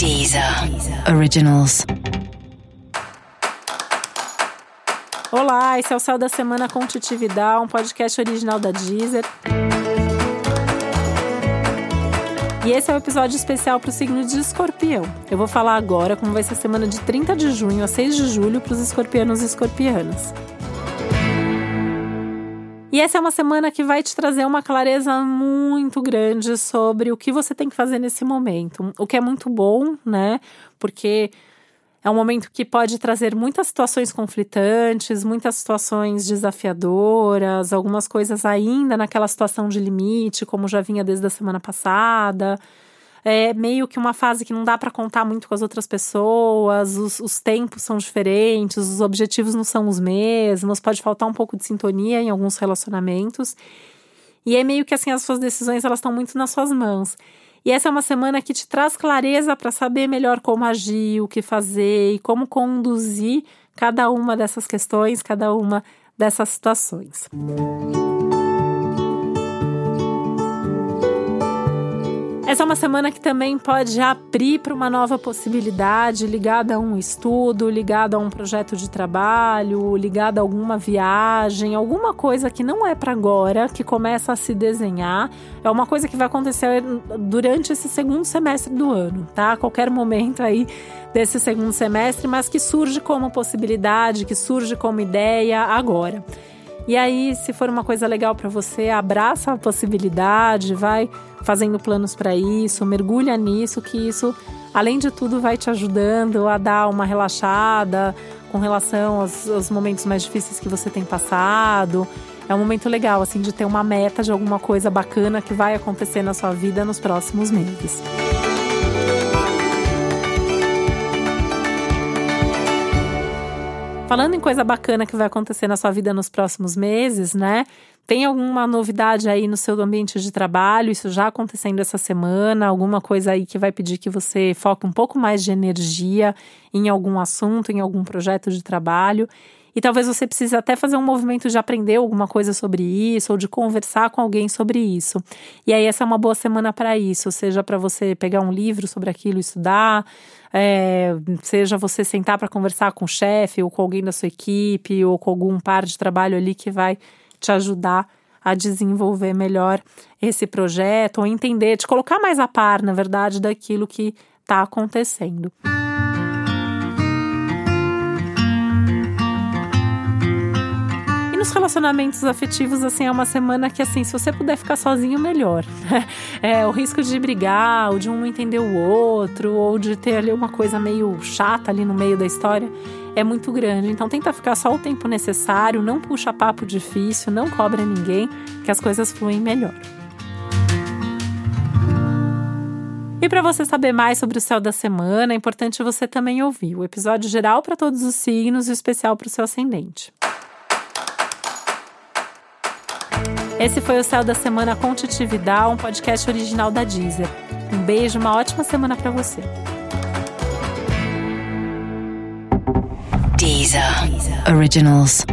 Deezer Originals. Olá, esse é o Céu da Semana com Titividade, um podcast original da Deezer. E esse é o um episódio especial para o signo de escorpião. Eu vou falar agora como vai ser a semana de 30 de junho a 6 de julho para os escorpianos e escorpianas. E essa é uma semana que vai te trazer uma clareza muito grande sobre o que você tem que fazer nesse momento. O que é muito bom, né? Porque é um momento que pode trazer muitas situações conflitantes, muitas situações desafiadoras, algumas coisas ainda naquela situação de limite, como já vinha desde a semana passada é meio que uma fase que não dá para contar muito com as outras pessoas, os, os, tempos são diferentes, os objetivos não são os mesmos, pode faltar um pouco de sintonia em alguns relacionamentos. E é meio que assim, as suas decisões elas estão muito nas suas mãos. E essa é uma semana que te traz clareza para saber melhor como agir, o que fazer e como conduzir cada uma dessas questões, cada uma dessas situações. Música Essa é uma semana que também pode abrir para uma nova possibilidade ligada a um estudo, ligada a um projeto de trabalho, ligada a alguma viagem, alguma coisa que não é para agora, que começa a se desenhar. É uma coisa que vai acontecer durante esse segundo semestre do ano, tá? A qualquer momento aí desse segundo semestre, mas que surge como possibilidade, que surge como ideia agora. E aí, se for uma coisa legal para você, abraça a possibilidade, vai fazendo planos para isso, mergulha nisso, que isso, além de tudo, vai te ajudando a dar uma relaxada com relação aos, aos momentos mais difíceis que você tem passado. É um momento legal, assim, de ter uma meta de alguma coisa bacana que vai acontecer na sua vida nos próximos meses. Falando em coisa bacana que vai acontecer na sua vida nos próximos meses, né? Tem alguma novidade aí no seu ambiente de trabalho? Isso já acontecendo essa semana? Alguma coisa aí que vai pedir que você foque um pouco mais de energia em algum assunto, em algum projeto de trabalho? E talvez você precise até fazer um movimento de aprender alguma coisa sobre isso ou de conversar com alguém sobre isso. E aí essa é uma boa semana para isso, seja para você pegar um livro sobre aquilo e estudar, é, seja você sentar para conversar com o chefe ou com alguém da sua equipe ou com algum par de trabalho ali que vai te ajudar a desenvolver melhor esse projeto ou entender, te colocar mais a par, na verdade, daquilo que está acontecendo. Nos relacionamentos afetivos, assim, é uma semana que, assim, se você puder ficar sozinho, melhor. É, o risco de brigar, ou de um não entender o outro, ou de ter ali uma coisa meio chata ali no meio da história, é muito grande. Então, tenta ficar só o tempo necessário, não puxa papo difícil, não cobra ninguém, que as coisas fluem melhor. E para você saber mais sobre o céu da semana, é importante você também ouvir o episódio geral para todos os signos e o especial para o seu ascendente. Esse foi o Céu da Semana com Titividade, um podcast original da Deezer. Um beijo, uma ótima semana para você. Deezer. Deezer. Originals.